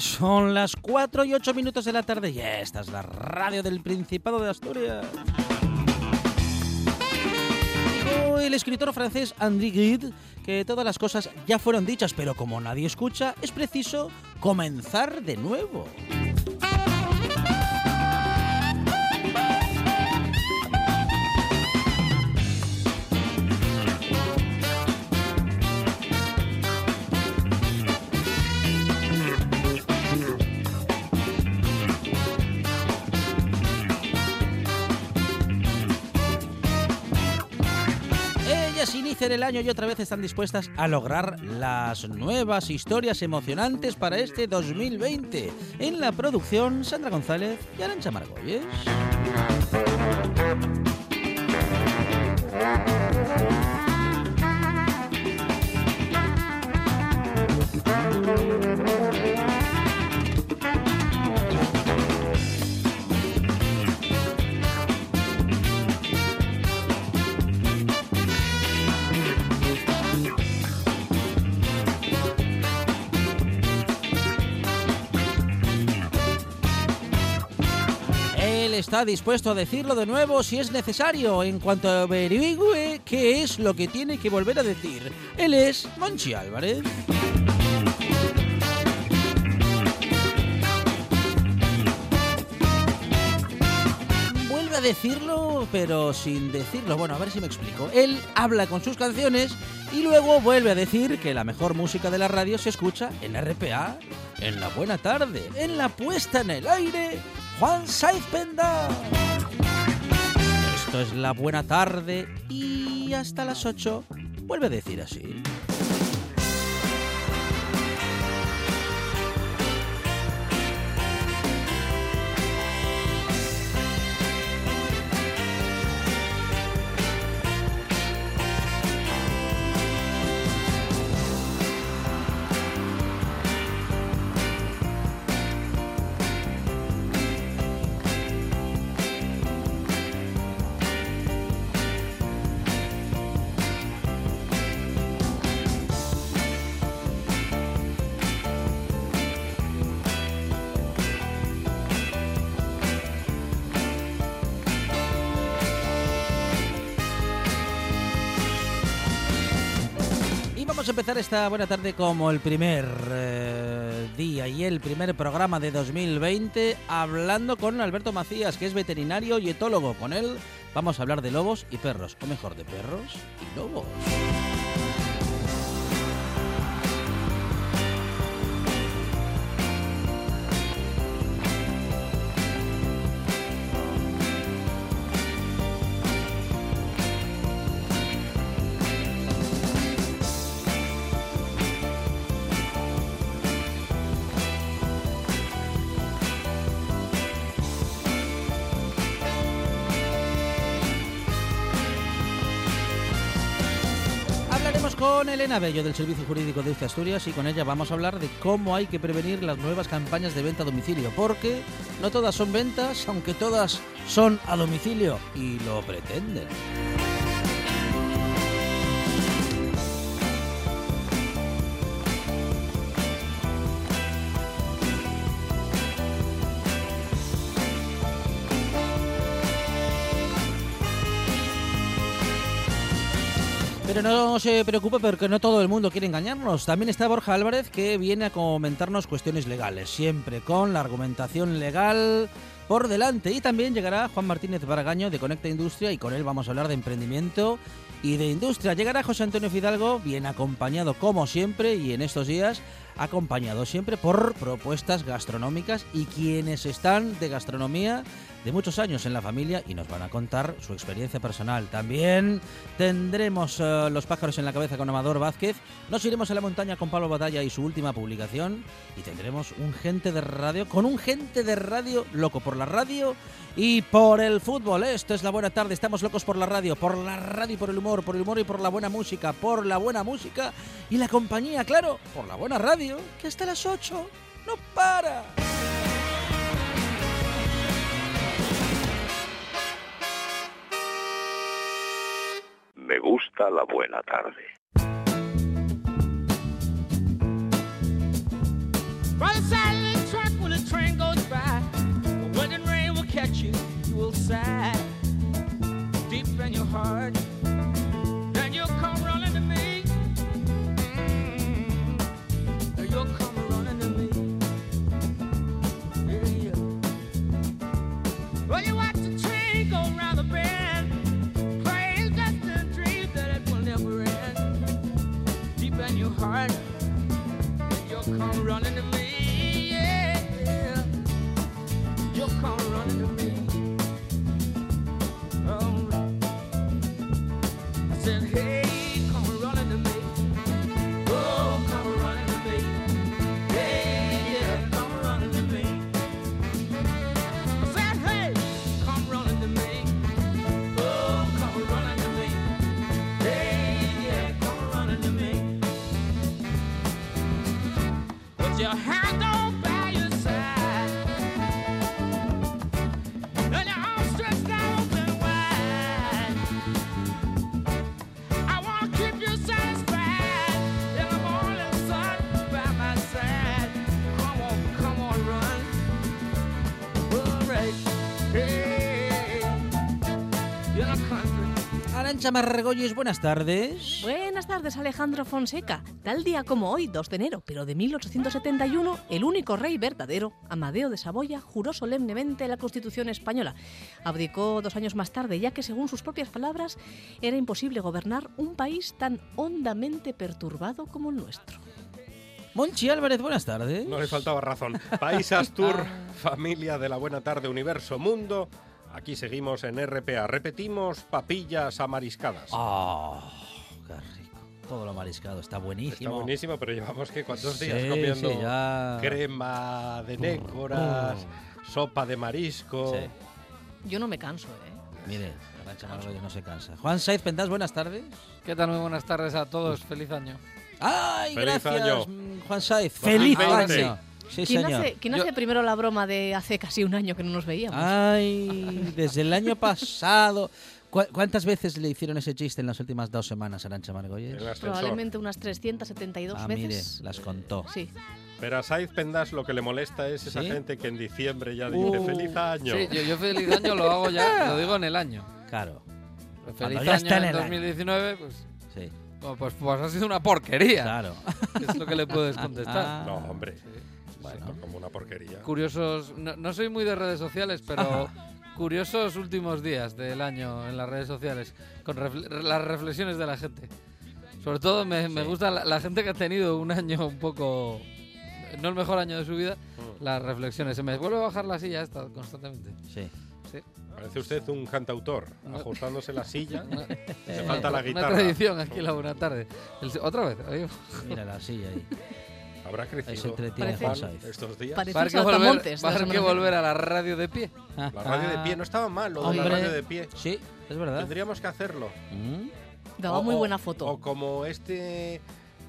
Son las 4 y 8 minutos de la tarde y esta es la radio del Principado de Asturias. Dijo el escritor francés André Gide que todas las cosas ya fueron dichas, pero como nadie escucha, es preciso comenzar de nuevo. El año y otra vez están dispuestas a lograr las nuevas historias emocionantes para este 2020. En la producción, Sandra González y Arancha Margolles. Está dispuesto a decirlo de nuevo si es necesario en cuanto averigüe qué es lo que tiene que volver a decir. Él es Monchi Álvarez. Vuelve a decirlo, pero sin decirlo. Bueno, a ver si me explico. Él habla con sus canciones y luego vuelve a decir que la mejor música de la radio se escucha en RPA, en la buena tarde, en la puesta en el aire Juan Saiz Penda. Esto es la buena tarde y hasta las 8 vuelve a decir así. Empezar esta buena tarde como el primer eh, día y el primer programa de 2020 hablando con Alberto Macías, que es veterinario y etólogo. Con él vamos a hablar de lobos y perros, o mejor, de perros y lobos. Elena Bello del Servicio Jurídico de Asturias y con ella vamos a hablar de cómo hay que prevenir las nuevas campañas de venta a domicilio, porque no todas son ventas, aunque todas son a domicilio y lo pretenden. No se preocupe porque no todo el mundo quiere engañarnos. También está Borja Álvarez que viene a comentarnos cuestiones legales, siempre con la argumentación legal por delante. Y también llegará Juan Martínez Baragaño de Conecta Industria y con él vamos a hablar de emprendimiento y de industria. Llegará José Antonio Fidalgo, bien acompañado como siempre y en estos días acompañado siempre por propuestas gastronómicas y quienes están de gastronomía de muchos años en la familia y nos van a contar su experiencia personal. También tendremos eh, los pájaros en la cabeza con Amador Vázquez, nos iremos a la montaña con Pablo Batalla y su última publicación y tendremos un gente de radio con un gente de radio loco por la radio y por el fútbol. Esto es la buena tarde, estamos locos por la radio, por la radio y por el humor, por el humor y por la buena música, por la buena música y la compañía, claro, por la buena radio, que hasta las 8 no para. Me gusta la buena tarde. By the side of the track when the train goes by, the wind and rain will catch you, you will sigh deep in your heart. Then you'll come Margolles, buenas tardes. Buenas tardes, Alejandro Fonseca. Tal día como hoy, 2 de enero, pero de 1871, el único rey verdadero, Amadeo de Saboya, juró solemnemente la Constitución española. Abdicó dos años más tarde, ya que, según sus propias palabras, era imposible gobernar un país tan hondamente perturbado como el nuestro. Monchi Álvarez, buenas tardes. No le faltaba razón. País Astur, familia de la buena tarde, universo, mundo. Aquí seguimos en RPA. Repetimos papillas amariscadas. Ah, qué rico. Todo lo mariscado está buenísimo. Está buenísimo, pero llevamos que cuántos días Sí, comiendo sí, ya. crema de nécoras, sopa de marisco. Sí. Yo no me canso, ¿eh? Mire, Arancha Margolles no se cansa. Juan Saiz Pendas, buenas tardes. ¿Qué tal? Muy buenas tardes a todos. Feliz año. ¡Ay, Feliz gracias, año. Juan Saiz! ¡Feliz 2020. año! Sí, ¿Quién, señor. hace, quién Yo- hace primero la broma de hace casi un año que no nos veíamos? ¡Ay! Desde el año pasado. ¿Cu- ¿Cuántas veces le hicieron ese chiste en las últimas dos semanas, Arancha Margolles? Probablemente unas 372 Ah, mire, veces. las contó. Sí. Pero a Saiz Pendas lo que le molesta es esa ¿Sí? gente que en diciembre ya dice Uh. feliz año. Sí, yo, yo feliz año lo hago ya, lo digo en el año. Claro, Feliz ya año está en el año. 2019, pues, sí, pues, pues ha sido una porquería. claro. Es lo que le puedes contestar. Ah. No, hombre. Bueno. Esto es como una porquería. Curiosos, no, no soy muy de redes sociales, pero curiosos últimos días del año en las redes sociales, con refle- las reflexiones de la gente. Sobre todo me, me Sí. gusta la, la gente que ha tenido un año un poco, no el mejor año de su vida, Mm. las reflexiones. Se me vuelve a bajar la silla esta constantemente. Sí. Sí. Parece usted un cantautor, ajustándose la silla. Una, Le falta la una guitarra. tradición aquí en la buena tarde. El- otra vez. Mira la silla ahí. Habrá se crecido Saiz. estos días. Parece Va a un haber que volver, saltamontes. va a de haber la que volver a la radio de pie. La radio de pie no estaba mal, lo de la Hombre. radio de pie. Sí, es verdad. Tendríamos que hacerlo. Mm, Daba O- muy buena foto. O como este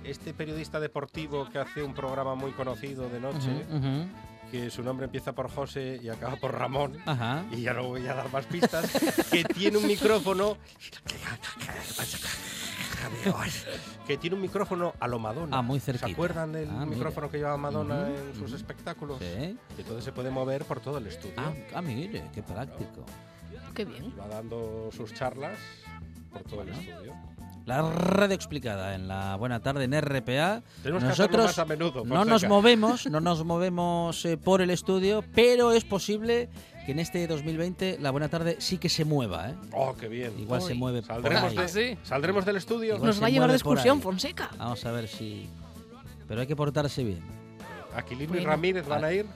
este periodista deportivo que hace un programa muy conocido de noche, ujú, ujú. Que su nombre empieza por José y acaba por Ramón. Ajá. Y ya no voy a dar más pistas, que tiene un micrófono que tiene un micrófono a lo Madonna. Ah, muy ¿Se cerquita. acuerdan del Ah, mire. micrófono que llevaba Madonna en sus espectáculos? Sí. Y entonces se puede mover por todo el estudio. Ah, ah, mire, qué práctico. Qué bien. Va dando sus charlas por todo el estudio. La radio explicada en la buena tarde en RPA. Tenemos que Nosotros más a menudo, no nos movemos, no nos movemos eh, por el estudio, pero es posible que en este 2020 la buena tarde sí que se mueva, ¿eh? Oh, qué bien. Igual se Uy. mueve por ¿Saldremos, ahí. de, ¿Ah, sí? ¿Saldremos del estudio? Igual Nos se va a llevar de mueve por excursión. Fonseca. Vamos a ver si. Pero hay que portarse bien. ¿Aquilino y Bueno. Ramírez van a ir?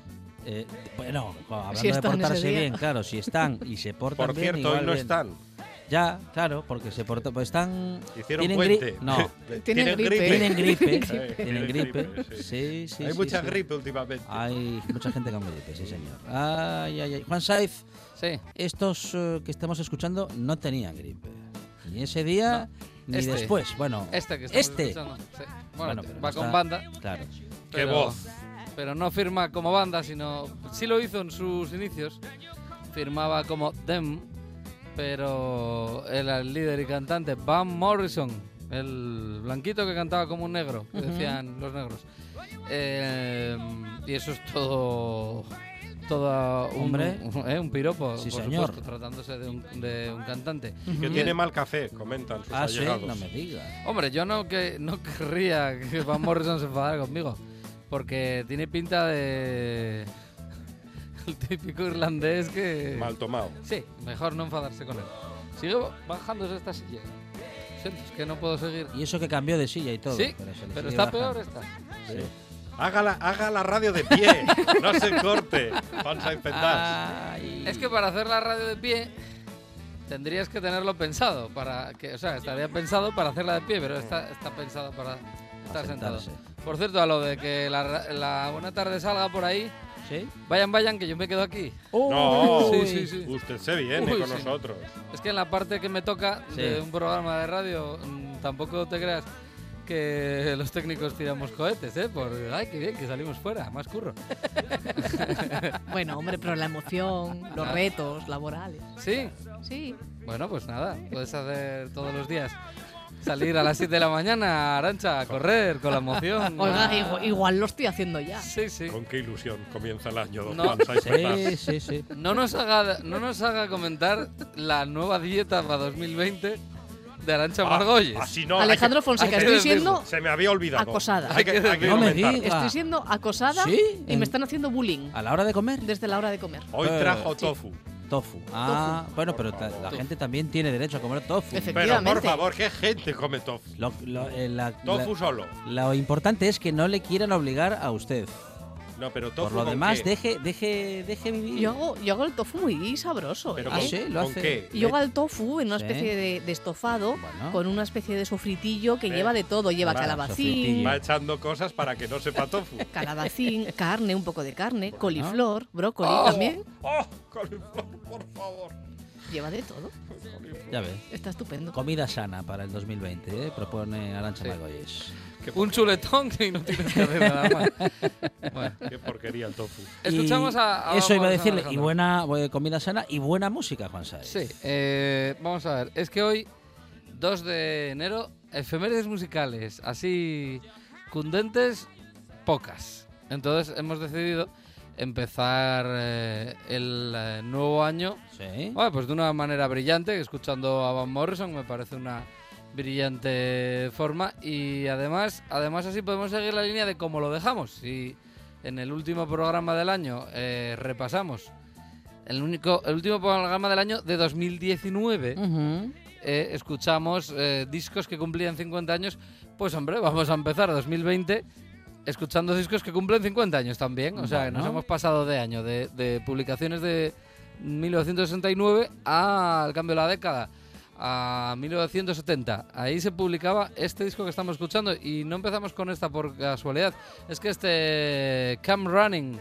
Eh, bueno, hablando Si de portarse bien, claro, si están y se portan Por bien, cierto, igual hoy no bien. están. Ya, claro, porque se portan, pues están Hicieron tienen gri- puente. No, Tienen gripe. tienen gripe, Sí, tienen gripe. sí. Sí, sí, Hay sí, mucha sí. gripe últimamente. Hay mucha gente con gripe, sí, señor. Ay, ay, ay. Juan Saiz, Sí. estos eh, que estamos escuchando no tenían gripe. Ni ese día, ni este. después. Bueno, Este que Este. escuchando. Sí. Bueno, Bueno, pero va no con está- banda. claro. ¡Qué pero- voz! Pero no firma como banda, sino. Sí lo hizo en sus inicios. Firmaba como Them, pero el líder y cantante Van Morrison, el blanquito que cantaba como un negro, que decían los negros. Eh, y eso es todo. Todo Hombre. un, eh, un piropo, Sí, por señor. supuesto, tratándose de un, de un cantante. Que tiene mal café, comentan sus Ah, sí, no me digas. Hombre, yo no que no querría que Van Morrison se enfadara conmigo, porque tiene pinta de el típico irlandés que Mal tomado. sí, mejor no enfadarse con él. Sigue bajándose esta silla. Siento, es que no puedo seguir. Y eso que cambió de silla y todo. sí, pero, pero está bajando. peor esta. Sí. Haga la, haga la radio de pie, no se corte. Vamos a intentar. Ay. Es que para hacer la radio de pie tendrías que tenerlo pensado para que, o sea, estaría pensado para hacerla de pie, pero está, está pensado para estar sentado. Por cierto, a lo de que la, la buena tarde salga por ahí, ¿Sí? vayan, vayan, que yo me quedo aquí. No, Sí, sí, sí. usted se viene Uy, con sí. nosotros. Es que en la parte que me toca de un programa de radio, mm, tampoco te creas que los técnicos tiramos cohetes, ¿eh? Por, ay, qué bien, que salimos fuera, más curro. Bueno, hombre, pero la emoción, los retos laborales. Sí, Sí. bueno, pues nada, puedes hacer todos los días. Salir a las 7 de la mañana, Arancha, a correr con la emoción. Oiga, Ah. igual, igual lo estoy haciendo ya. Sí, sí. Con qué ilusión comienza el año, don No. Sí, sí, sí. No nos, haga, no nos haga comentar la nueva dieta para 2020 de Arancha Ah, Margolles. así no, hay Alejandro que- Fonseca, estoy siendo, Se me había olvidado. Acosada. Hay que, hay que No me estoy siendo acosada ¿Sí? y me están haciendo bullying ¿A la hora de comer? desde la hora de comer. Hoy trajo sí. tofu. Tofu. Ah, bueno, pero ta- la Tofu. gente también tiene derecho a comer tofu. Pero Efectivamente. por favor, ¿qué gente come tofu? Lo, lo- eh, la- Tofu la- solo. lo importante es que no le quieran obligar a usted. No, pero tofu Por lo demás, qué? deje, deje, deje vivir. Yo hago, yo hago el tofu muy sabroso. Pero ¿eh? Ah, sí, lo ¿con hace. qué? Yo hago el tofu en una Sí. especie de, de estofado Bueno. con una especie de sofritillo que Eh, lleva de todo. Lleva calabacín, sofritillo. Va echando cosas para que no sepa tofu. calabacín, carne, un poco de carne, coliflor, brócoli Oh, también. ¡Oh! coliflor, por favor. Lleva de todo. Ya ves. Está estupendo. Comida sana para el 2020, ¿eh? propone Arancha Sí. Un chuletón y no tienes que hacer nada más. Bueno, Qué porquería el tofu. escuchamos Y a, a Eso iba a decirle. Y buena bu- comida sana y buena música, Juan Sáez. Sí, eh, vamos a ver. Es que hoy, 2 de enero, efemérides musicales, así cundentes, pocas. Entonces hemos decidido empezar eh, el eh, nuevo año Sí. bueno, pues de una manera brillante, escuchando a Van Morrison me parece una brillante forma y además, además así podemos seguir la línea de cómo lo dejamos. Si en el último programa del año eh, repasamos el único, el último programa del año de 2019 Ujú. eh, escuchamos eh, discos que cumplían 50 años, pues hombre, vamos a empezar 2020 escuchando discos que cumplen 50 años también. O sea, que nos hemos pasado de año, de, de publicaciones de 1969 al cambio de la década, a 1970. Ahí se publicaba este disco que estamos escuchando y no empezamos con esta por casualidad. Es que este Come Running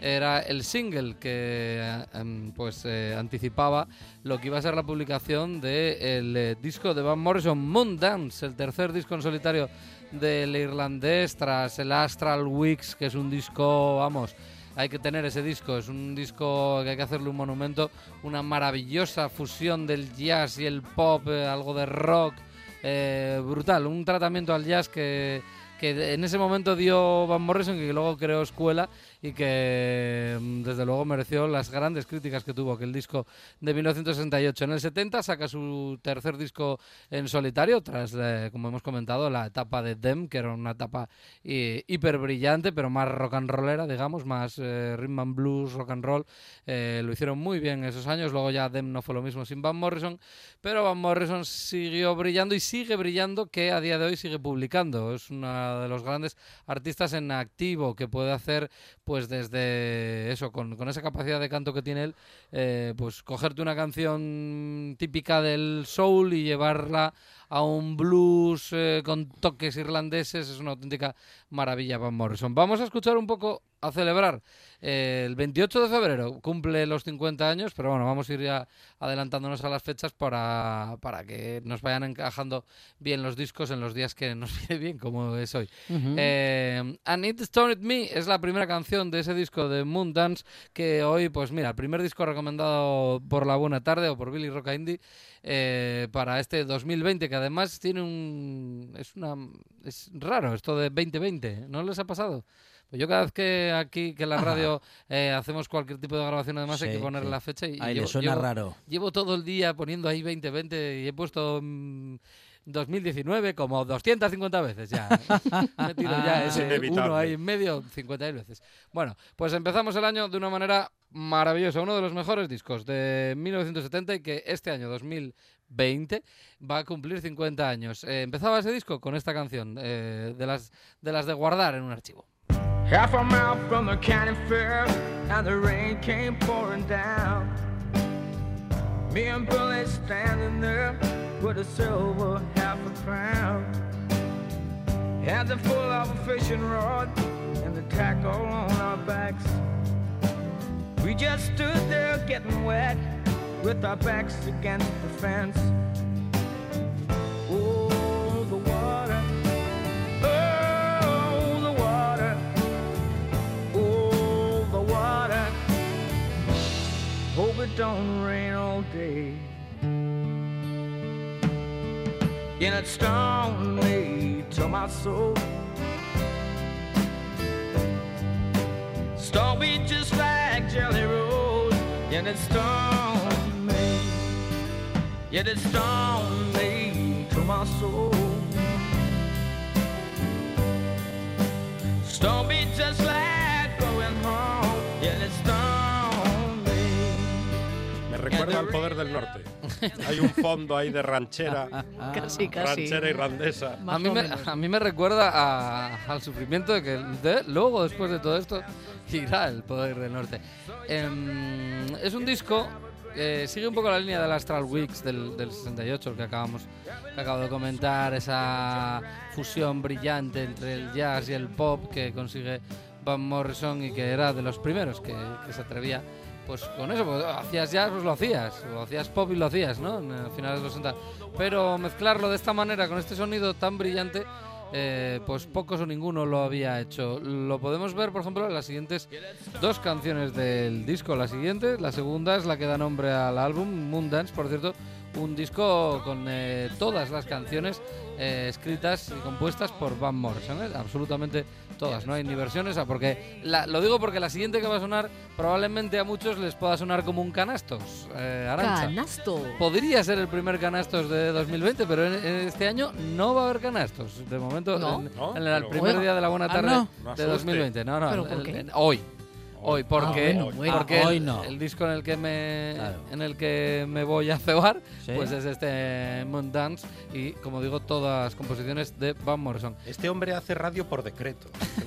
era el single que eh, em, pues eh, anticipaba lo que iba a ser la publicación del disco de Van Morrison Moon Dance, el tercer disco en solitario del irlandés tras el Astral Weeks, que es un disco, vamos, hay que tener ese disco, es un disco que hay que hacerle un monumento, una maravillosa fusión del jazz y el pop, eh, algo de rock, eh, brutal, un tratamiento al jazz que, que en ese momento dio Van Morrison que luego creó escuela y que mm, desde luego mereció las grandes críticas que tuvo aquel disco de 1968. En el 70 saca su tercer disco en solitario, tras, eh, como hemos comentado, la etapa de Dem, que era una etapa eh, hiper brillante, pero más rock and rollera, digamos, más eh, rhythm and blues, rock and roll. Eh, lo hicieron muy bien esos años, luego ya Dem no fue lo mismo sin Van Morrison, pero Van Morrison siguió brillando y sigue brillando, que a día de hoy sigue publicando. Es uno de los grandes artistas en activo que puede hacer, pues desde eso, con, con esa capacidad de canto que tiene él, eh, pues cogerte una canción típica del soul y llevarla a un blues eh, con toques irlandeses, es una auténtica maravilla Van Morrison. Vamos a escuchar un poco, a celebrar. eh, el 28 de febrero cumple los 50 años, pero bueno, vamos a ir ya adelantándonos a las fechas para, para que nos vayan encajando bien los discos en los días que nos viene bien, como es hoy. Eh, And It Stoned Me es la primera canción de ese disco de Moondance que hoy, pues mira, el primer disco recomendado por La Buena Tarde o por Billy Roca Indie eh, para este 2020, que además tiene un... es una... es raro esto de 2020, ¿no les ha pasado? Pues yo cada vez que aquí, que en la radio eh, hacemos cualquier tipo de grabación además hay que poner sí. la fecha y, le suena llevo- raro. Llevo todo el día poniendo ahí 2020 y he puesto mm, 2019 como 250 veces ya. He metido ya Es ese inevitable. uno ahí en medio 50 veces. Bueno, pues empezamos el año de una manera maravillosa. Uno de los mejores discos de 1970 y que este año 2020 va a cumplir 50 años. Eh, empezaba ese disco con esta canción, eh, de, las, de las de guardar en un archivo. Half a mile from the county fair, and the rain came pouring down. Me and Billy standing there with a silver half a crown. Hands are full of a fishing rod and the tackle on our backs. We just stood there getting wet with our backs against the fence. Oh, the water. Oh, the water. Oh, the water. Hope it don't rain all day. And it stung me to my soul. Stung me just like Jelly Roll. And it stung me. Yet it stung me to my soul. Stung me just like going home. Yet it stung me. Me recuerda al poder del norte. Hay un fondo ahí de ranchera, Casi, casi. ranchera irlandesa. A, mí me, a mí me recuerda a- al sufrimiento de que de- luego, después de todo esto, irá el poder del norte. Em, es un disco que sigue un poco la línea del Astral Weeks del, del 68, el que acabamos que acabo de comentar, esa fusión brillante entre el jazz y el pop que consigue Van Morrison y que era de los primeros que, que se atrevía pues con eso, pues, hacías jazz, pues lo hacías, o hacías pop y lo hacías, ¿no? En el finales de los 60. Pero mezclarlo de esta manera, con este sonido tan brillante, eh, pues pocos o ninguno lo había hecho. Lo podemos ver, por ejemplo, en las siguientes dos canciones del disco. La siguiente, la segunda es la que da nombre al álbum, Moondance, por cierto, un disco con eh, todas las canciones eh, escritas y compuestas por Van Morrison, ¿eh? absolutamente todas, no hay ni versiones, ah, porque la- lo digo porque la siguiente que va a sonar probablemente a muchos les pueda sonar como un canastos, eh, Arantxa. Canasto. Podría ser el primer canastos de 2020, pero en, en este año no va a haber canastos. De momento, No. en, No, en el primer Bueno. día de la buena Ah, tarde no. No de asuste. 2020. No, no, ¿Pero el- por el- qué? en- hoy. Hoy, porque, bueno, bueno. porque Ah, hoy el, no. el disco en el que me Claro. en el que me voy a cebar, Sí. pues es este Moondance y como digo todas composiciones de Van Morrison. Este hombre hace radio por decreto.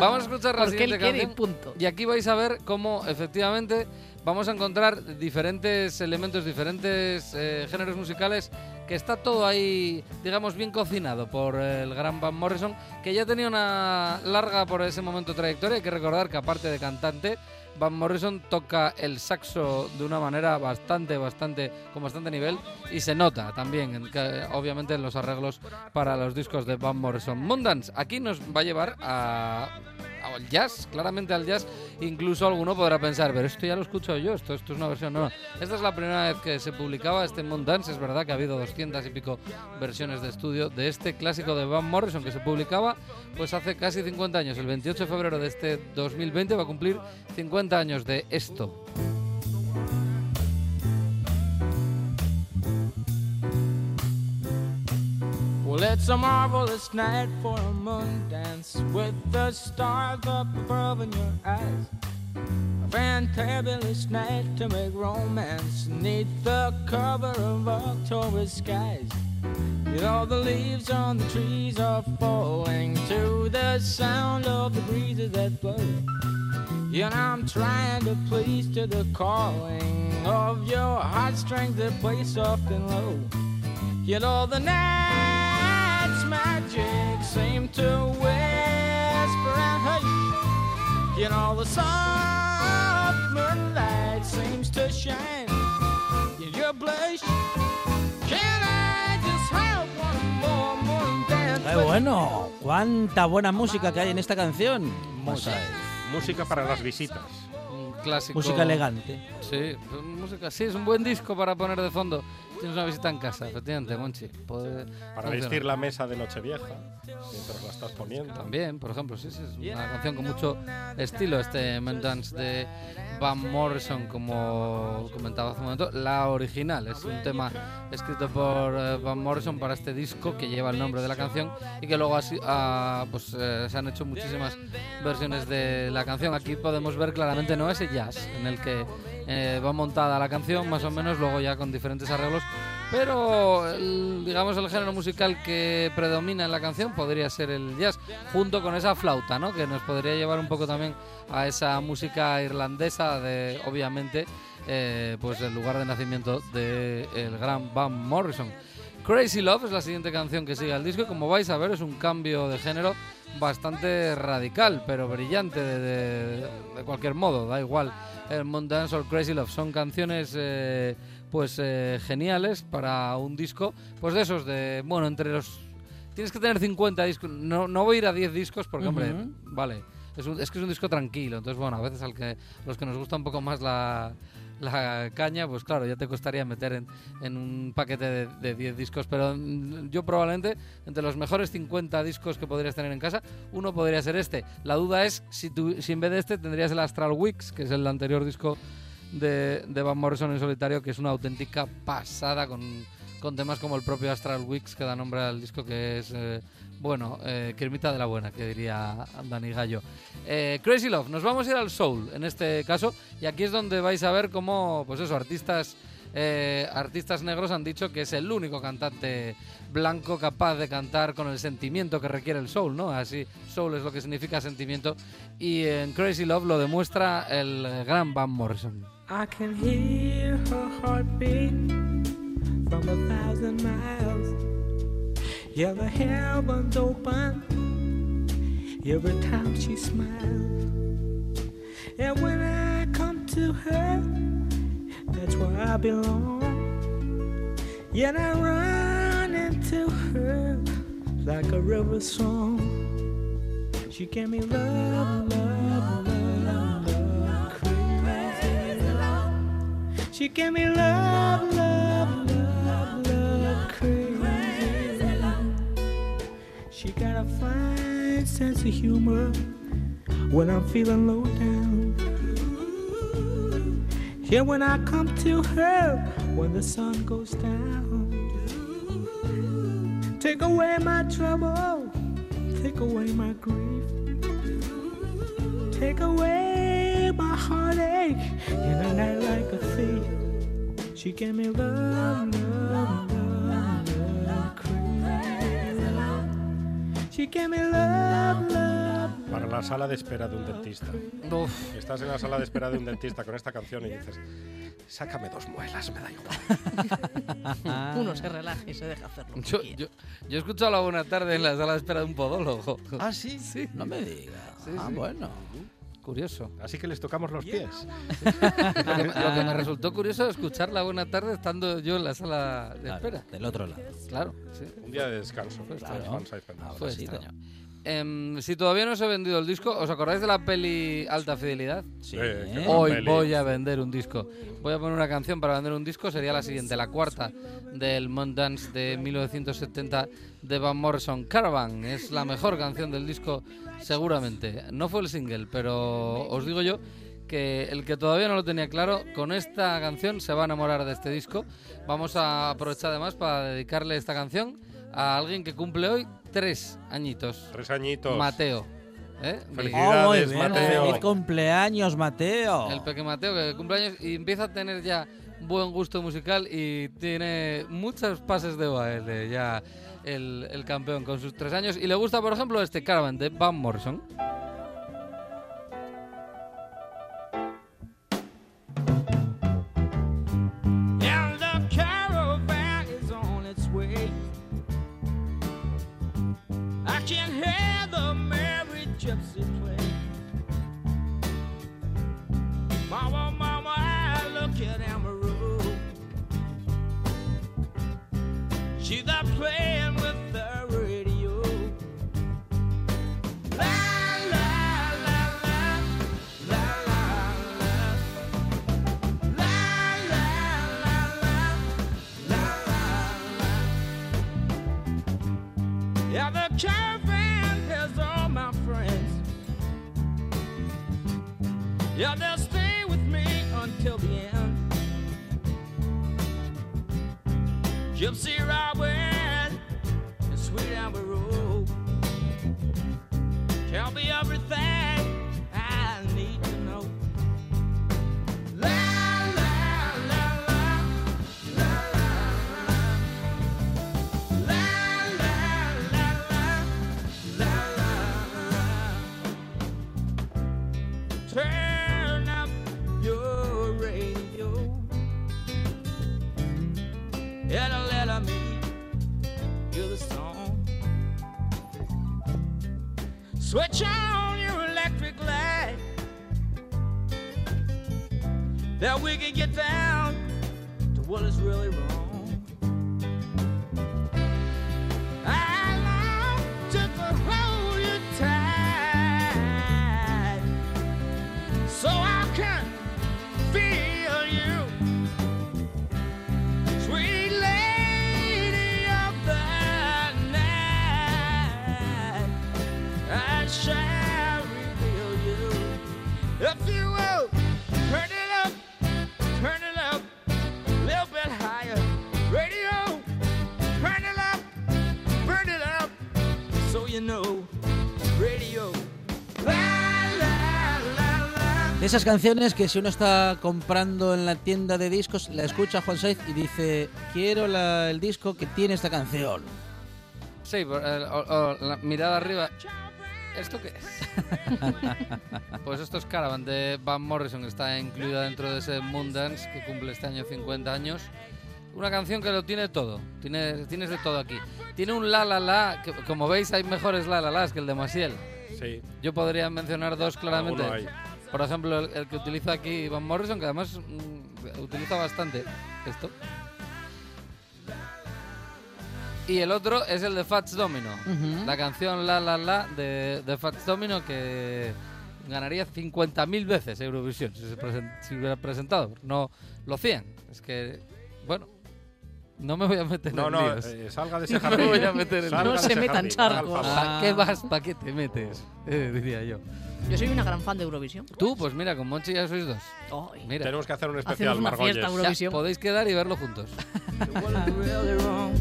Vamos a escuchar la siguiente quiere y canción. punto. Y aquí vais a ver cómo efectivamente vamos a encontrar diferentes elementos, diferentes eh, géneros musicales, que está todo ahí, digamos, bien cocinado por el gran Van Morrison, que ya tenía una larga por ese momento trayectoria. Hay que recordar que aparte de cantante, Van Morrison toca el saxo de una manera bastante, bastante, con bastante nivel y se nota también, en que, obviamente, en los arreglos para los discos de Van Morrison. Moondance aquí nos va a llevar al jazz, claramente al jazz. Incluso alguno podrá pensar, pero esto ya lo he escuchado yo, esto, esto es una versión. No, no. Esta es la primera vez que se publicaba este Mont Dance. Es verdad que ha habido 200 y pico versiones de estudio de este clásico de Van Morrison que se publicaba pues hace casi 50 años. El 28 de febrero de este 2020 va a cumplir 50 años de esto. Well, it's a marvelous night for a moon dance with the stars up above in your eyes. A fantabulous night to make romance neath the cover of October skies. You know, the leaves on the trees are falling to the sound of the breezes that blow. You know, I'm trying to please to the calling of your heartstrings that play soft and low. You know, the night's magic seem to whisper and hush. You know, the soft moonlight seems to shine in your blush. Can I just have one more moon dance? ¡Qué bueno! ¡Cuánta buena música que hay en esta canción! Vamos a ver. Música para las visitas. Un clásico. Música elegante. Sí, música. Sí, es un buen disco para poner de fondo. Tienes una visita en casa, efectivamente, Monchi. Puede Para funcionar. vestir la mesa de Nochevieja, mientras la estás poniendo. También, por ejemplo, sí, sí, es una canción con mucho estilo, este Man Dance de Van Morrison, como comentaba hace un momento. La original es un tema escrito por eh, Van Morrison para este disco que lleva el nombre de la canción y que luego así, ah, pues, eh, se han hecho muchísimas versiones de la canción. Aquí podemos ver claramente no ese jazz en el que eh, va montada la canción, más o menos, luego ya con diferentes arreglos. Pero el- digamos el género musical que predomina en la canción podría ser el jazz, junto con esa flauta, ¿no? Que nos podría llevar un poco también a esa música irlandesa de, obviamente, eh, pues el lugar de nacimiento del gran Van Morrison. Crazy Love es la siguiente canción que sigue al disco y como vais a ver es un cambio de género bastante radical, pero brillante de, de- de cualquier modo, da igual. El Moon Dance o Crazy Love. Son canciones eh, pues eh, geniales para un disco, pues de esos de, bueno, entre los... Tienes que tener 50 discos, no, no voy a ir a 10 discos porque, hombre, vale, es, un- es que es un disco tranquilo, entonces, bueno, a veces al que los que nos gusta un poco más la, la caña, pues claro, ya te costaría meter en, en un paquete de, de 10 discos, pero mm, yo probablemente entre los mejores 50 discos que podrías tener en casa, uno podría ser este. La duda es si, tú, si en vez de este tendrías el Astral Weeks, que es el anterior disco de, de Van Morrison en solitario, que es una auténtica pasada con, con temas como el propio Astral Weeks, que da nombre al disco, que es, eh, bueno, eh, de la Buena, que diría Dani Gallo. Eh, Crazy Love, nos vamos a ir al soul en este caso, y aquí es donde vais a ver cómo, pues eso, artistas, eh, artistas negros han dicho que es el único cantante blanco capaz de cantar con el sentimiento que requiere el soul, ¿no? Así, soul es lo que significa sentimiento, y en Crazy Love lo demuestra el gran Van Morrison. I can hear her heartbeat from a thousand miles. Yeah, the heavens open every time she smiles. And when I come to her, that's where I belong. Yet I run into her like a river song. She gave me love, love, love, love, crazy love. She gave me love, love, sense of humor when I'm feeling low down. Yeah, when I come to her when the sun goes down. Take away my trouble, take away my grief. Take away my heartache in a night like a thief. She gave me love, She gave me love, love, Para la sala de espera de un dentista. Uf, Estás en la sala de espera de un dentista con esta canción y dices, sácame dos muelas, me da igual. Uno se relaja y se deja hacer lo que yo, quiere. yo, yo he escuchado la buena tarde en la sala de espera de un podólogo. ¿Ah, sí? Sí. No me digas. Sí, ah, sí. bueno. Curioso. Así que les tocamos los pies. Lo que, me resultó curioso es escuchar la buena tarde estando yo en la sala de Claro, espera. del otro lado. Claro, sí. Un día de descanso. Pues claro. Ahora sí, Em, si todavía no se ha vendido el disco, ¿os acordáis de la peli Alta Fidelidad? Sí. Eh, Hoy peli. voy a vender un disco. Voy a poner una canción para vender un disco. Sería la siguiente, la cuarta del Mondance de 1970 de Van Morrison. Caravan es la mejor canción del disco, seguramente. No fue el single, pero os digo yo que el que todavía no lo tenía claro, con esta canción se va a enamorar de este disco. Vamos a aprovechar además para dedicarle esta canción a alguien que cumple hoy tres añitos. Tres añitos. Mateo. ¿eh? Felicidades. Oh. Mateo. Feliz cumpleaños, Mateo. El Peque Mateo, que cumple años y empieza a tener ya buen gusto musical y tiene muchos pases de baile ya el, el campeón con sus tres años. Y le gusta, por ejemplo, este Caravan de Van Morrison. Yeah, they'll stay with me until the end. Gypsy Robin and Sweet Amber Road. Tell me everything esas canciones que si uno está comprando en la tienda de discos, la escucha Juan Saiz y dice, quiero la- el disco que tiene esta canción. Sí, por- eh, o- o la mirada arriba. ¿Esto qué es? pues esto es Caravan de Van Morrison, que está incluida dentro de ese Moondance que cumple este año 50 años. Una canción que lo tiene todo, tiene, tienes de todo aquí. Tiene un la la la, que como veis hay mejores la la las que el de Masiel. Sí. Yo podría mencionar dos claramente. Por ejemplo, el, el que utiliza aquí Van Morrison, que además mm, utiliza bastante esto. Y el otro es el de Fats Domino. Ujú. La canción La La La de, de Fats Domino que ganaría 50.000 veces Eurovisión si se presen- si hubiera presentado. No lo hacían. Es que, bueno, no me voy a meter No, en no, eh, salga de ese No me jardín. voy a meter en- No se jardín, haga el charcos. ¿Para qué vas? ¿Para qué te metes? Eh, diría yo. Yo soy una gran fan de Eurovisión. Tú, pues mira, con Monchi ya sois dos. Ay, Mira, Tenemos que hacer un especial Hacemos una Margolles. fiesta, Eurovisión. podéis quedar y verlo juntos.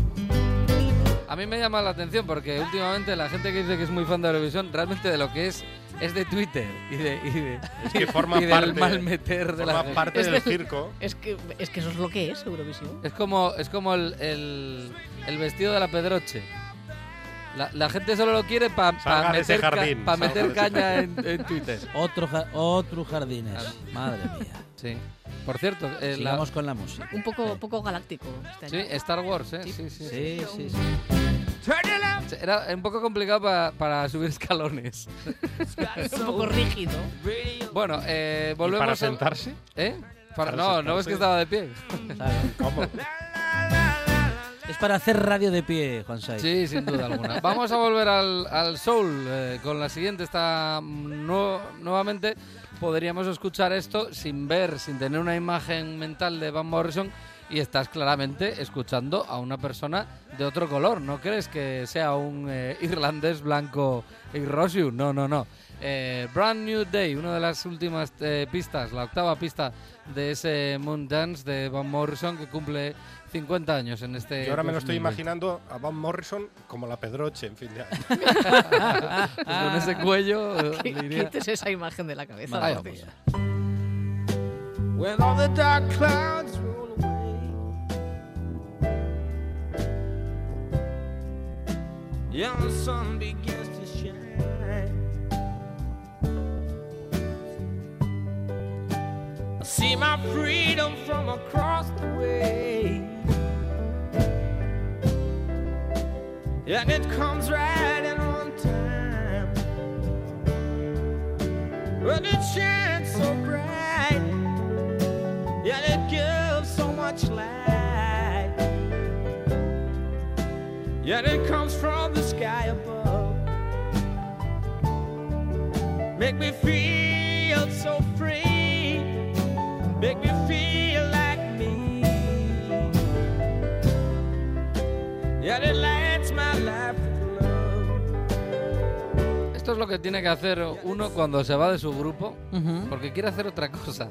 A mí me llama la atención porque últimamente la gente que dice que es muy fan de Eurovisión realmente de lo que es es de Twitter y de, y de- Es que forma y del parte, mal meter de la forma parte Es del del- circo. Es que, es que eso es lo que es Eurovisión. Es como, es como el, el- el vestido de la Pedroche. La, la gente solo lo quiere para ese meter, ca- pa meter caña en, en Twitter. Otro, ja- otro jardines. Claro. Madre mía. Sí. Por cierto, eh, la- Sigamos con la música. Un poco, poco galáctico este sí, año. Star Wars, ¿eh? Sí, sí, sí. Sí, sí, sí. Sí, Era un poco complicado pa- para subir escalones. un poco rígido. Bueno, eh, ¿Y volvemos para a- sentarse? ¿Eh? Para- para no, no ves sentarse. que estaba de pie. ¿Cómo? Es para hacer radio de pie, Juan Saiz. Sí, sin duda alguna. Vamos a volver al, al soul eh, con la siguiente. Está no- nuevamente podríamos escuchar esto sin ver, sin tener una imagen mental de Van Morrison y estás claramente escuchando a una persona de otro color. No crees que sea un eh, irlandés blanco y. No, no, no. Eh, Brand New Day, una de las últimas pistas, la octava pista de ese Moon Dance de Van Morrison que cumple 50 años en este. Y ahora me lo estoy 2020. imaginando a Van Morrison como la Pedroche en fin de año. Con ese cuello, eh, Qui- diría. Quites esa imagen de la cabeza. Ahí por vamos. Dios. when all the dark clouds roll away. The sun begins See my freedom from across the way. And it comes right in on time. But it shines so bright. And it gives so much light. Yet it comes from the sky above. Make me feel so. Make me feel like me. Yet it lights my life with love. Esto es lo que tiene que hacer uno cuando se va de su grupo, porque quiere hacer otra cosa.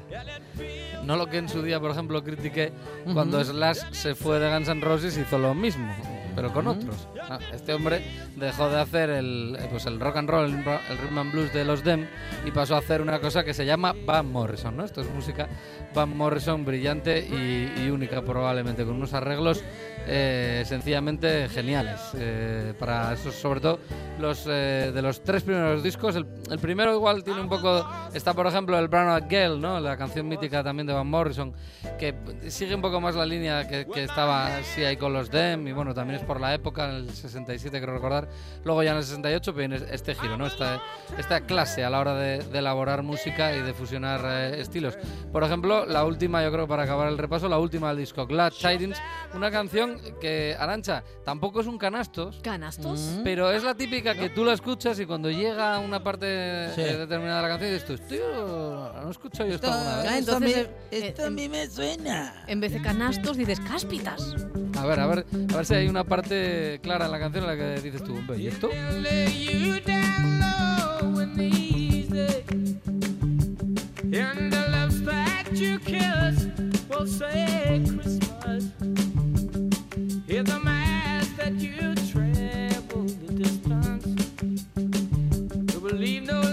No lo que en su día, por ejemplo, critiqué cuando Slash se fue de Guns N' Roses y hizo lo mismo, pero con otros. Ah, Este hombre dejó de hacer el, eh, pues el rock and roll, el, rhythm and blues de los Dem y pasó a hacer una cosa que se llama Van Morrison. ¿no? Esto es música Van Morrison brillante y, y única probablemente, con unos arreglos eh, sencillamente geniales. eh, para esos, sobre todo los eh, de los tres primeros discos. El, el primero igual tiene un poco. Está, por ejemplo, el Brown Eyed Girl, ¿no? La canción mítica también de Van Morrison, que sigue un poco más la línea que, que estaba así ahí con los Dem. Y bueno, también es por la época, en el 67, creo recordar. Luego ya en el 68 viene este giro, ¿no? Esta, esta clase a la hora de, de elaborar música y de fusionar eh, estilos. Por ejemplo, la última, yo creo, para acabar el repaso, la última del disco, Glad Tidings, una canción que, Arancha, tampoco es un canastos, ¿Canastos? pero es la típica que tú la escuchas y cuando llega a una parte Sí. eh, determinada de la canción dices tú, tío, no he escuchado yo esto alguna vez. Ah, esto a mí, entonces, eh, esto a em- mí me suena. En vez de canastos dices cáspitas. A ver, a ver, a ver si hay una parte clara en la canción en la que dices tú, "Hombre, ¿y esto? and the lips that you kiss will say Christmas. Believe no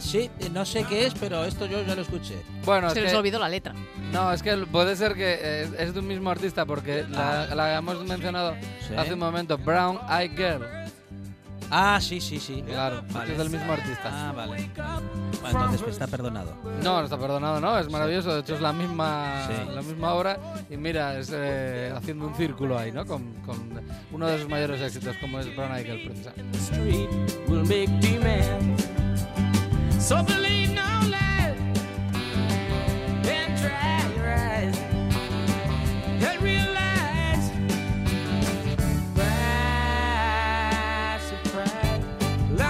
Sí, eh, no sé qué es, pero esto yo ya lo escuché. Bueno, es Se les que- olvidó la letra. No, es que puede ser que eh, es de un mismo artista porque la, la hemos mencionado Sí. hace un momento, Brown Eyed Girl. Ah, sí, sí, sí. Claro, Vale. es del mismo artista. Ah, vale. Bueno, entonces está perdonado. No, no está perdonado, no, es maravilloso. De hecho, es la misma, Sí. la misma obra. Y mira, es eh, haciendo un círculo ahí, ¿no? Con, con uno de sus mayores éxitos, como es Brown Eyed Girl, precisamente. street will make demands. So. La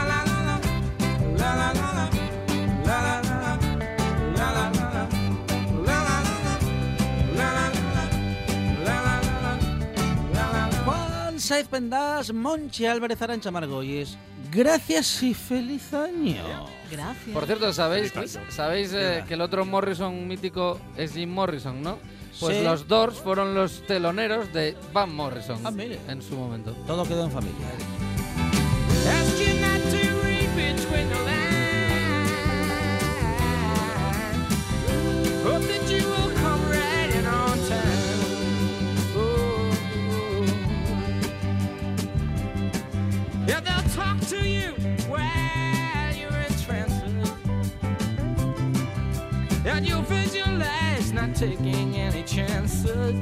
la la la, la la la la, la la la la, la la la Monchi Álvarez Arancha. Gracias y feliz año. Gracias. Por cierto, ¿sabéis, Feliz año. ¿sabéis eh, que el otro Morrison mítico es Jim Morrison, no? Pues Sí. los Doors fueron los teloneros de Van Morrison Ah, mire. en su momento. Todo quedó en familia. You not to And you'll not taking any chances.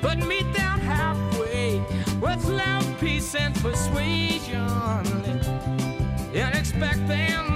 But meet them halfway with love, peace, and persuasion. And expect them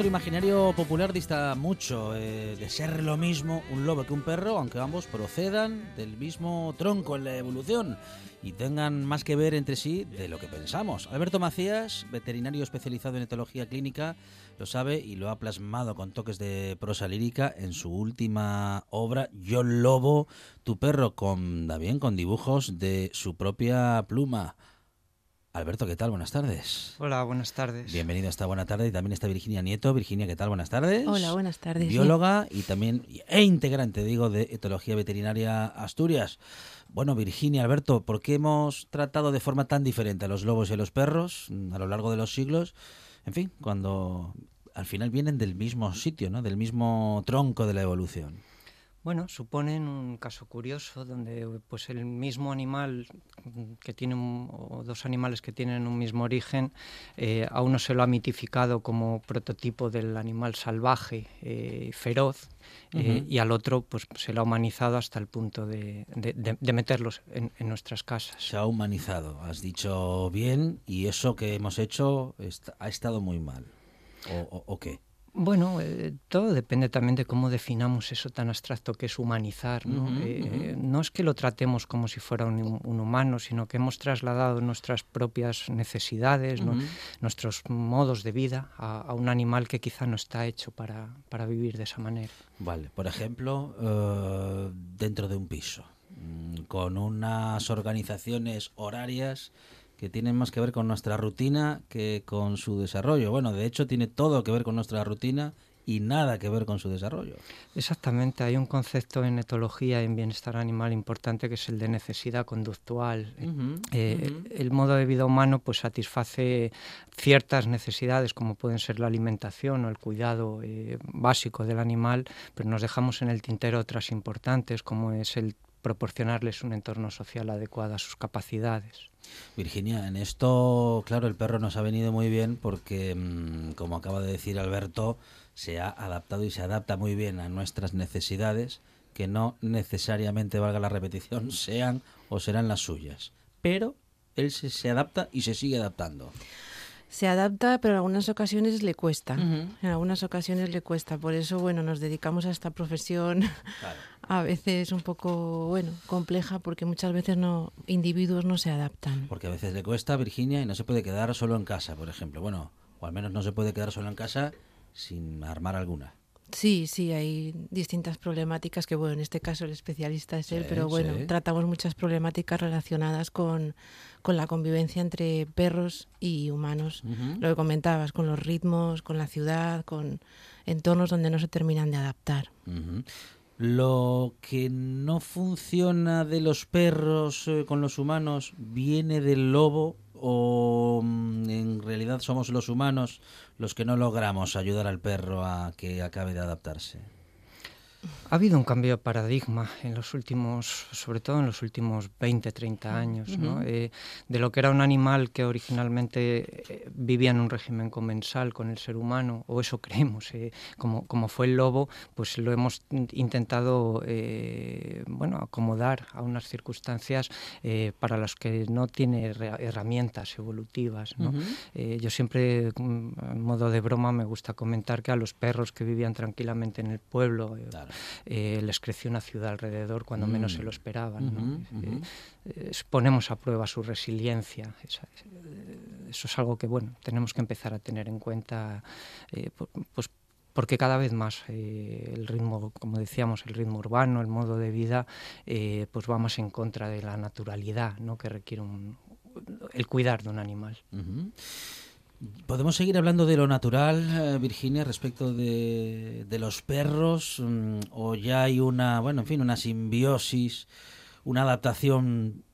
nuestro imaginario popular dista mucho eh, de ser lo mismo un lobo que un perro, aunque ambos procedan del mismo tronco en la evolución y tengan más que ver entre sí de lo que pensamos. Alberto Macías, veterinario especializado en etología clínica, lo sabe y lo ha plasmado con toques de prosa lírica en su última obra Yo Lobo, tu perro, con también con dibujos de su propia pluma. Alberto, ¿qué tal? Buenas tardes. Hola, buenas tardes. Bienvenido a esta buena tarde y también está Virginia Nieto. Virginia, ¿qué tal? Buenas tardes. Hola, buenas tardes. sí. Bióloga y también e integrante, digo, de Etología Veterinaria Asturias. Bueno, Virginia, Alberto, ¿por qué hemos tratado de forma tan diferente a los lobos y a los perros mm, a lo largo de los siglos? En fin, cuando al final vienen del mismo sitio, ¿no? Del mismo tronco de la evolución. Bueno, suponen un caso curioso donde pues el mismo animal que tiene un- o dos animales que tienen un mismo origen, eh, a uno se lo ha mitificado como prototipo del animal salvaje, eh, feroz, eh, y al otro pues se lo ha humanizado hasta el punto de, de- de- de meterlos en, en nuestras casas. Se ha humanizado, has dicho bien, y eso que hemos hecho ha estado muy mal. ¿O, o- o qué? Bueno, eh, todo depende también de cómo definamos eso tan abstracto que es humanizar. ¿no? Eh, no es que lo tratemos como si fuera un, un humano, sino que hemos trasladado nuestras propias necesidades, nuestros modos de vida a, a un animal que quizá no está hecho para, para vivir de esa manera. Vale, por ejemplo, eh, dentro de un piso, mm, con unas organizaciones horarias que tienen más que ver con nuestra rutina que con su desarrollo. Bueno, de hecho tiene todo que ver con nuestra rutina y nada que ver con su desarrollo. Exactamente, hay un concepto en etología y en bienestar animal importante que es el de necesidad conductual. Eh, ujú. El modo de vida humano pues satisface ciertas necesidades como pueden ser la alimentación o el cuidado eh, básico del animal, pero nos dejamos en el tintero otras importantes como es el proporcionarles un entorno social adecuado a sus capacidades. Virginia, en esto, claro, el perro nos ha venido muy bien porque, mm, como acaba de decir Alberto, se ha adaptado y se adapta muy bien a nuestras necesidades, que no necesariamente, valga la repetición, sean o serán las suyas. Pero él se, se adapta y se sigue adaptando. Se adapta, pero en algunas ocasiones le cuesta. En algunas ocasiones le cuesta. Por eso, bueno, nos dedicamos a esta profesión Claro. a veces un poco, bueno, compleja porque muchas veces no individuos no se adaptan. Porque a veces le cuesta, Virginia, y no se puede quedar solo en casa, por ejemplo. Bueno, o al menos no se puede quedar solo en casa sin armar alguna. Sí, sí, hay distintas problemáticas que, bueno, en este caso el especialista es él, Sí, pero bueno, sí. tratamos muchas problemáticas relacionadas con, con la convivencia entre perros y humanos. Lo que comentabas, con los ritmos, con la ciudad, con entornos donde no se terminan de adaptar. Ujú. Lo que no funciona de los perros eh, con los humanos viene del lobo o mm, en realidad somos los humanos los que no logramos ayudar al perro a que acabe de adaptarse. Ha habido un cambio de paradigma en los últimos, sobre todo en los últimos 20, 30 años, ¿no? Ujú. Eh, de lo que era un animal que originalmente eh, vivía en un régimen comensal con el ser humano, o eso creemos, eh, como, como fue el lobo, pues lo hemos in- intentado eh, bueno, acomodar a unas circunstancias eh, para las que no tiene herra- herramientas evolutivas. ¿no? Ujú. Eh, yo siempre, mm, en modo de broma, me gusta comentar que a los perros que vivían tranquilamente en el pueblo, Claro. Eh, les creció una ciudad alrededor cuando menos se Mm. lo esperaban. Eh, ponemos a prueba su resiliencia. Esa- eh, eso es algo que bueno tenemos que empezar a tener en cuenta, pues porque cada vez más eh, el ritmo, como decíamos, el ritmo urbano, el modo de vida, eh, pues va más en contra de la naturalidad, ¿no? que requiere un- el cuidar de un animal. ¿Podemos seguir hablando de lo natural, eh, Virginia, respecto de, los perros? Mm, ¿O ya hay una, bueno, en fin, una simbiosis, una adaptación,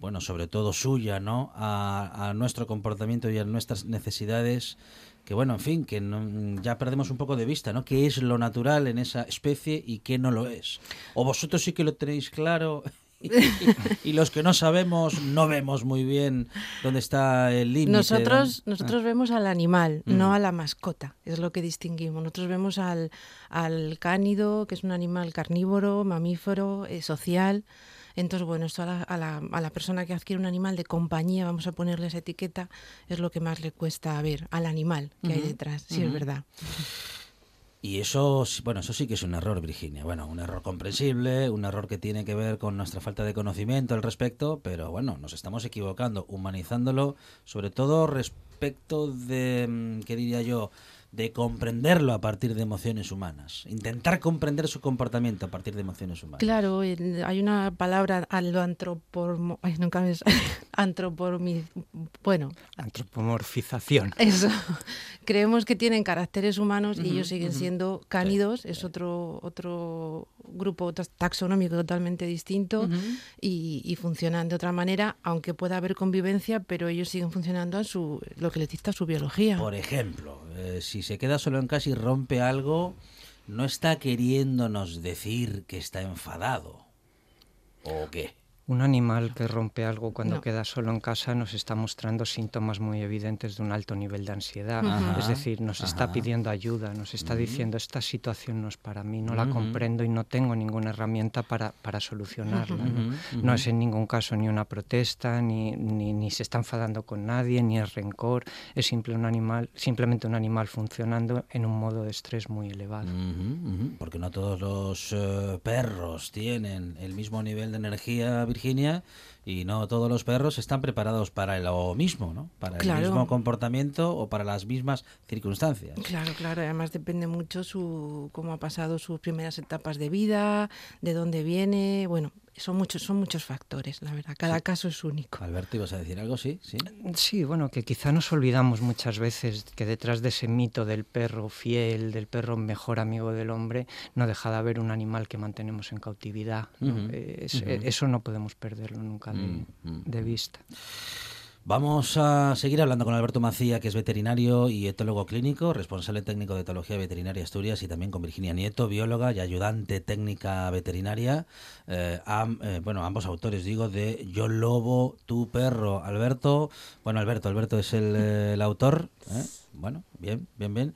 bueno, sobre todo suya, ¿no? A, nuestro comportamiento y a nuestras necesidades, que bueno, en fin, que no- ya perdemos un poco de vista, ¿no? ¿Qué es lo natural en esa especie y qué no lo es? ¿O vosotros sí que lo tenéis claro? Y, los que no sabemos no vemos muy bien dónde está el límite. Nosotros, ¿no? nosotros vemos al animal, Mm. no a la mascota, es lo que distinguimos. Nosotros vemos al, al cánido, que es un animal carnívoro, mamífero, eh, social. Entonces, bueno, esto a la, a, la, a la persona que adquiere un animal de compañía, vamos a ponerle esa etiqueta, es lo que más le cuesta ver al animal que hay detrás. Sí, es verdad. Y eso, bueno, eso sí que es un error, Virginia. Bueno, un error comprensible, un error que tiene que ver con nuestra falta de conocimiento al respecto, pero bueno, nos estamos equivocando, humanizándolo, sobre todo respecto de, mm, ¿qué diría yo?, de comprenderlo a partir de emociones humanas. Intentar comprender su comportamiento a partir de emociones humanas. Claro, el- hay una palabra, lo antropomor... Ay, nunca me... antropomi... Bueno, Antropomorfización. Eso. Creemos que tienen caracteres humanos y ellos siguen siendo cánidos, es otro otro grupo ta- taxonómico totalmente distinto y, y funcionan de otra manera, aunque pueda haber convivencia, pero ellos siguen funcionando a su lo que les dicta su biología. Por ejemplo, eh, si se queda solo en casa y rompe algo, no está queriéndonos decir que está enfadado. ¿O qué? Un animal que rompe algo cuando No. queda solo en casa nos está mostrando síntomas muy evidentes de un alto nivel de ansiedad. Ajá, Es decir, nos está ajá. pidiendo ayuda, nos está diciendo esta situación no es para mí, no la Ujú. comprendo y no tengo ninguna herramienta para, para solucionarla. ¿no? Ujú, No es en ningún caso ni una protesta, ni, ni, ni se está enfadando con nadie, ni es rencor, es simple un animal, simplemente un animal funcionando en un modo de estrés muy elevado. Porque no todos los eh, perros tienen el mismo nivel de energía, Virginia, y no todos los perros están preparados para lo mismo, ¿no? Para el mismo comportamiento o para las mismas circunstancias. Claro, claro, además depende mucho su cómo ha pasado sus primeras etapas de vida, de dónde viene, bueno, son muchos son muchos factores, la verdad, cada caso es único. Alberto, ¿ibas a decir algo? Sí, sí. Sí, bueno, que quizá nos olvidamos muchas veces que detrás de ese mito del perro fiel, del perro mejor amigo del hombre, no deja de haber un animal que mantenemos en cautividad. Eso no podemos perderlo nunca de, Mm, mm, de vista. Vamos a seguir hablando con Alberto Macía, que es veterinario y etólogo clínico, responsable técnico de etología veterinaria Asturias, y también con Virginia Nieto, bióloga y ayudante técnica veterinaria. eh, am- eh, bueno, ambos autores, digo, de Yo Lobo, tu perro. Alberto, bueno, Alberto, Alberto es el, eh, el autor. ¿eh? Bueno, bien, bien, bien.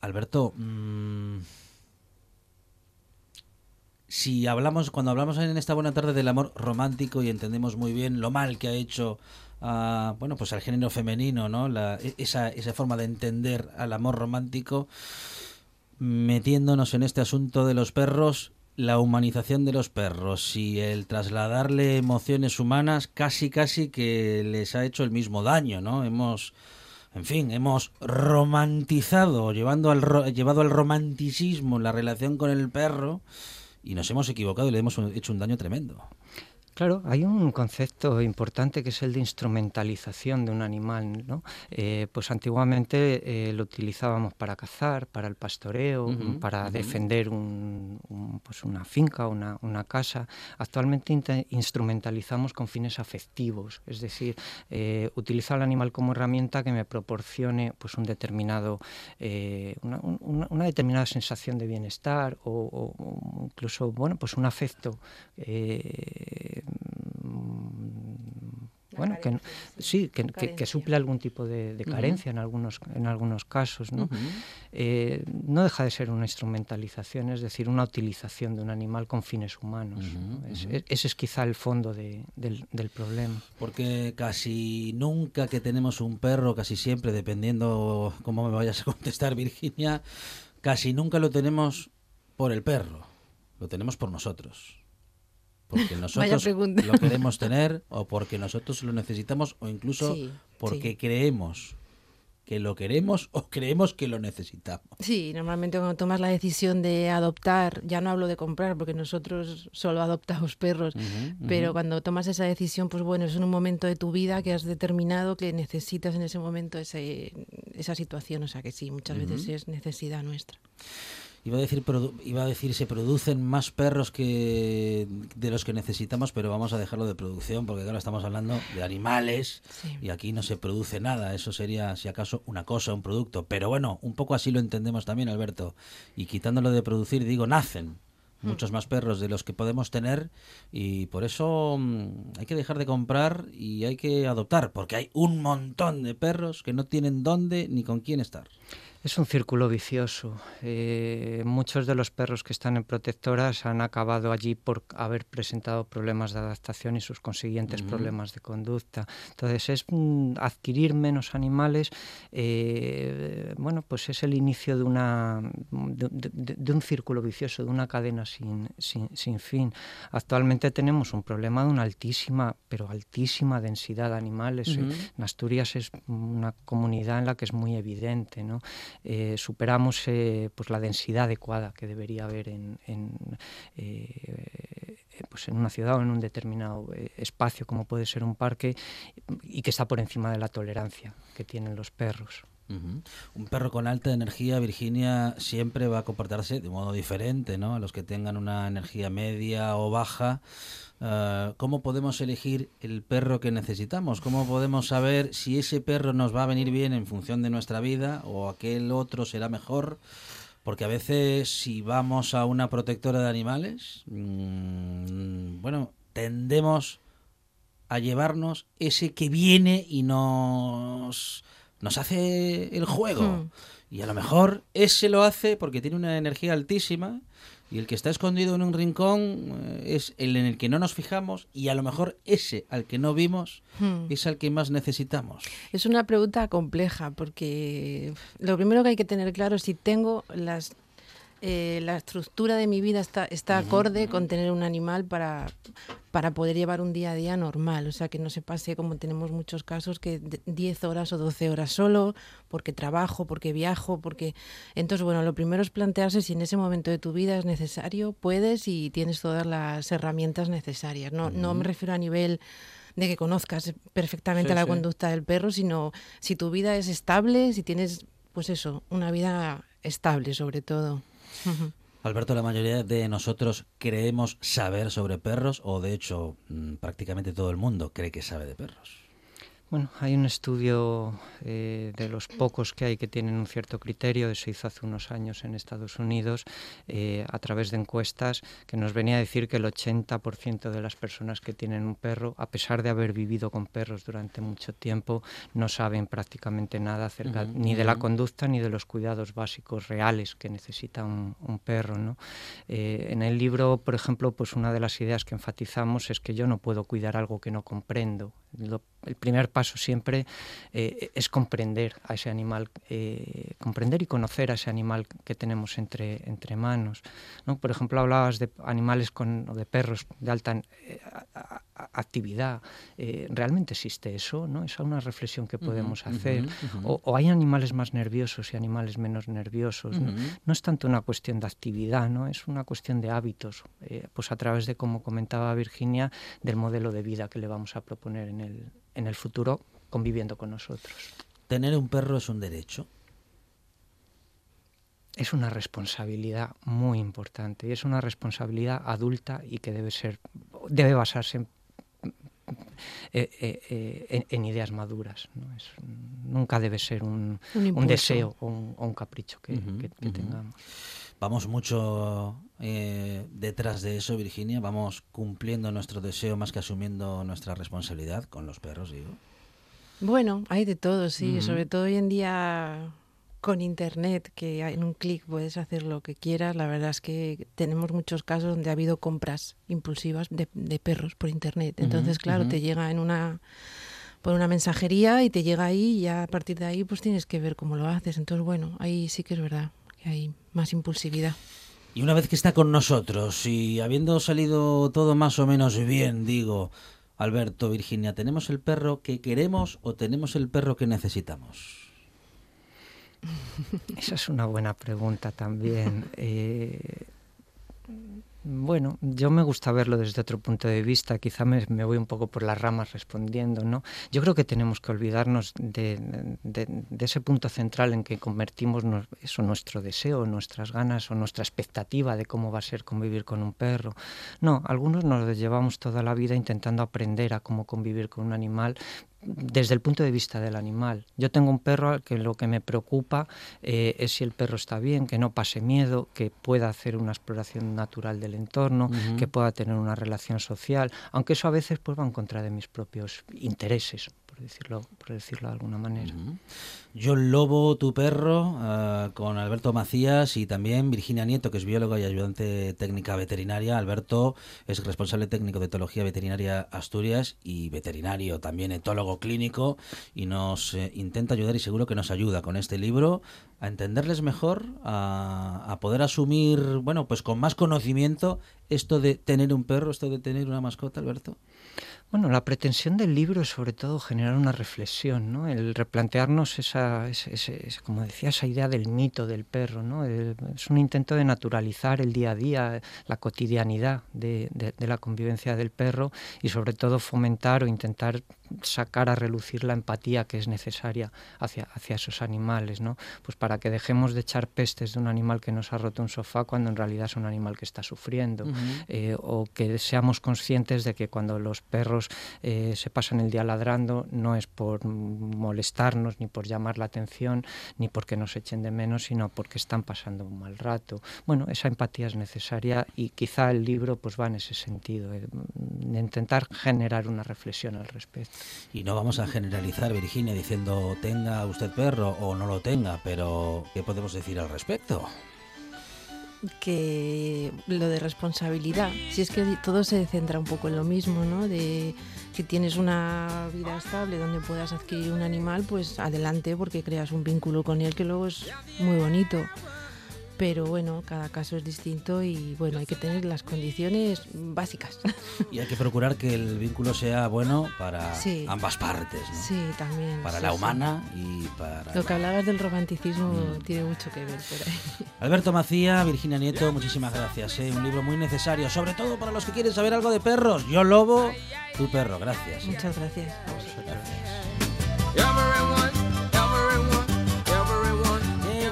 Alberto, mm, si hablamos, cuando hablamos en esta buena tarde del amor romántico y entendemos muy bien lo mal que ha hecho a, bueno, pues al género femenino, ¿no? La- e- esa, esa forma de entender al amor romántico, metiéndonos en este asunto de los perros, la humanización de los perros y el trasladarle emociones humanas casi casi que les ha hecho el mismo daño, ¿no? Hemos en fin, hemos romantizado, llevando al llevado al romanticismo la relación con el perro y nos hemos equivocado y le hemos hecho un daño tremendo. Claro, hay un concepto importante que es el de instrumentalización de un animal, ¿no? Eh, pues antiguamente eh, lo utilizábamos para cazar, para el pastoreo, para defender un, un- pues una finca, una, una casa. Actualmente instrumentalizamos con fines afectivos, es decir, eh, utilizo al animal como herramienta que me proporcione pues un determinado, eh, una, un- una- una determinada sensación de bienestar o, o- incluso bueno pues un afecto bueno que sí que, que- que Carencia. suple algún tipo de, carencia en algunos en algunos casos ¿no? Eh, no deja de ser una instrumentalización es decir una utilización de un animal con fines humanos ese es quizá el fondo de- del, del problema Porque casi nunca que tenemos un perro, casi siempre, dependiendo cómo me vayas a contestar, Virginia, casi nunca lo tenemos por el perro. lo tenemos por nosotros. Porque nosotros lo queremos tener o porque nosotros lo necesitamos o incluso Sí, porque sí. creemos que lo queremos o creemos que lo necesitamos. Sí, normalmente cuando tomas la decisión de adoptar, ya no hablo de comprar porque nosotros solo adoptamos perros, pero cuando tomas esa decisión, pues bueno, es en un momento de tu vida que has determinado que necesitas en ese momento ese, esa situación, o sea que sí, muchas veces es necesidad nuestra. Iba a decir iba a decir se producen más perros que de los que necesitamos, pero vamos a dejarlo de producción porque claro, estamos hablando de animales Sí. y aquí no se produce nada, eso sería si acaso una cosa, un producto, pero bueno, un poco así lo entendemos también, Alberto. Y quitándolo de producir, digo, nacen muchos más perros de los que podemos tener y por eso mm, hay que dejar de comprar y hay que adoptar, porque hay un montón de perros que no tienen dónde ni con quién estar. Es un círculo vicioso. Eh, muchos de los perros que están en protectoras han acabado allí por haber presentado problemas de adaptación y sus consiguientes problemas de conducta. Entonces es mm, adquirir menos animales. eh, bueno, pues es el inicio de una de, de- de un círculo vicioso, de una cadena sin, sin, sin fin. Actualmente tenemos un problema de una altísima, pero altísima densidad de animales. Eh, Ujú. En Asturias es una comunidad en la que es muy evidente, ¿no? Eh, superamos eh, pues la densidad adecuada que debería haber en, en, eh, pues en una ciudad o en un determinado eh, espacio como puede ser un parque y que está por encima de la tolerancia que tienen los perros. Un perro con alta energía, Virginia, siempre va a comportarse de modo diferente, ¿no? A los que tengan una energía media o baja. Ah, ¿Cómo podemos elegir el perro que necesitamos? ¿Cómo podemos saber si ese perro nos va a venir bien en función de nuestra vida o aquel otro será mejor? Porque a veces si vamos a una protectora de animales, mm, bueno, tendemos a llevarnos ese que viene y nos, nos hace el juego. Hmm. Y a lo mejor ese lo hace porque tiene una energía altísima y el que está escondido en un rincón eh, es el en el que no nos fijamos y a lo mejor ese al que no vimos Hmm. es al que más necesitamos. Es una pregunta compleja porque lo primero que hay que tener claro es si tengo las eh, la estructura de mi vida está, está acorde con tener un animal para, para poder llevar un día a día normal. O sea, que no se pase como tenemos muchos casos que de- 10 horas o 12 horas solo, porque trabajo, porque viajo, porque... Entonces, bueno, lo primero es plantearse si en ese momento de tu vida es necesario, puedes y tienes todas las herramientas necesarias. No, no me refiero a nivel de que conozcas perfectamente Sí, la sí. conducta del perro, sino si tu vida es estable, si tienes, pues eso, una vida estable sobre todo. Alberto, la mayoría de nosotros creemos saber sobre perros o de hecho mm, prácticamente todo el mundo cree que sabe de perros. Bueno, hay un estudio eh, de los pocos que hay que tienen un cierto criterio, se hizo hace unos años en Estados Unidos, eh, a través de encuestas, que nos venía a decir que el 80% de las personas que tienen un perro, a pesar de haber vivido con perros durante mucho tiempo, no saben prácticamente nada acerca ni de la conducta ni de los cuidados básicos reales que necesita un, un perro. ¿no? Eh, en el libro, por ejemplo, pues una de las ideas que enfatizamos es que yo no puedo cuidar algo que no comprendo. El primer paso siempre eh, es comprender a ese animal, eh, comprender y conocer a ese animal que tenemos entre, entre manos. ¿no? Por ejemplo, hablabas de animales con, o de perros de alta eh, actividad. Eh, ¿Realmente existe eso? ¿no? Esa es una reflexión que podemos hacer. O, o hay animales más nerviosos y animales menos nerviosos. no es tanto una cuestión de actividad, ¿no? es una cuestión de hábitos, eh, pues a través de, como comentaba Virginia, del modelo de vida que le vamos a proponer en el, en el futuro conviviendo con nosotros. Tener un perro es un derecho. Es una responsabilidad muy importante y es una responsabilidad adulta y que debe ser, debe basarse en, eh, eh, eh, en- en ideas maduras. ¿no? Es- nunca debe ser un, Un deseo o un, o un capricho que, que- tengamos. Vamos mucho eh, detrás de eso, Virginia. Vamos cumpliendo nuestro deseo más que asumiendo nuestra responsabilidad con los perros, digo. Bueno, hay de todo, sí, sobre todo hoy en día con internet, que en un clic puedes hacer lo que quieras. La verdad es que tenemos muchos casos donde ha habido compras impulsivas de, de perros por internet. Entonces, claro, te llega en una por una mensajería y te llega ahí y ya a partir de ahí pues tienes que ver cómo lo haces. Entonces, bueno, ahí sí que es verdad que hay más impulsividad. Y una vez que está con nosotros y habiendo salido todo más o menos bien, digo, Alberto, Virginia, ¿tenemos el perro que queremos o tenemos el perro que necesitamos? Esa es una buena pregunta también. Eh, bueno, yo me gusta verlo desde otro punto de vista, quizá me, voy un poco por las ramas respondiendo, ¿no? Yo creo que tenemos que olvidarnos de ese punto central en que convertimos nos- eso, nuestro deseo, nuestras ganas o nuestra expectativa de cómo va a ser convivir con un perro. No, algunos nos llevamos toda la vida intentando aprender a cómo convivir con un animal desde el punto de vista del animal. Yo tengo un perro al que lo que me preocupa eh, es si el perro está bien, que no pase miedo, que pueda hacer una exploración natural del entorno, que pueda tener una relación social, aunque eso a veces pues, va en contra de mis propios intereses, por decirlo, por decirlo de alguna manera. Ujú. John Lobo, tu perro, eh, con Alberto Macías y también Virginia Nieto, que es bióloga y ayudante técnica veterinaria. Alberto es responsable técnico de etología veterinaria Asturias y veterinario, también etólogo clínico, y nos eh, intenta ayudar y seguro que nos ayuda con este libro a entenderles mejor, a, a poder asumir, bueno, pues con más conocimiento esto de tener un perro, esto de tener una mascota, Alberto. Bueno, la pretensión del libro es sobre todo generar una reflexión, ¿no? El replantearnos esa, ese- ese- ese- como decía, esa idea del mito del perro, ¿no? El- es un intento de naturalizar el día a día, la cotidianidad de, de- de la convivencia del perro y sobre todo fomentar o intentar sacar a relucir la empatía que es necesaria hacia, hacia esos animales, ¿no? Pues para que dejemos de echar pestes de un animal que nos ha roto un sofá cuando en realidad es un animal que está sufriendo eh, o que seamos conscientes de que cuando los perros eh, se pasan el día ladrando no es por molestarnos ni por llamar la atención ni porque nos echen de menos, sino porque están pasando un mal rato. Bueno, esa empatía es necesaria y quizá el libro pues va en ese sentido, eh, de intentar generar una reflexión al respecto. Y no vamos a generalizar, Virginia, diciendo tenga usted perro o no lo tenga, pero ¿qué podemos decir al respecto? Que lo de responsabilidad, si es que todo se centra un poco en lo mismo, ¿no? De si tienes una vida estable donde puedas adquirir un animal, pues adelante porque creas un vínculo con él que luego es muy bonito. Pero bueno, cada caso es distinto y bueno, hay que tener las condiciones básicas. Y hay que procurar que el vínculo sea bueno para Sí. ambas partes, ¿no? Sí, también. Para sí, la sí. humana y para... Lo que hablabas del romanticismo Mm. tiene mucho que ver por ahí. Alberto Macía, Virginia Nieto, muchísimas gracias. ¿eh? Un libro muy necesario, sobre todo para los que quieren saber algo de perros. Yo lobo, tu perro. Gracias. ¿eh? Muchas gracias. Everyone,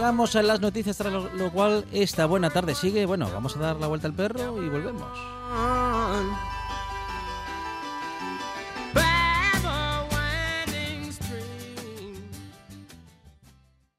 Llegamos a las noticias, tras lo, cual esta buena tarde sigue. Bueno, vamos a dar la vuelta al perro y volvemos. on.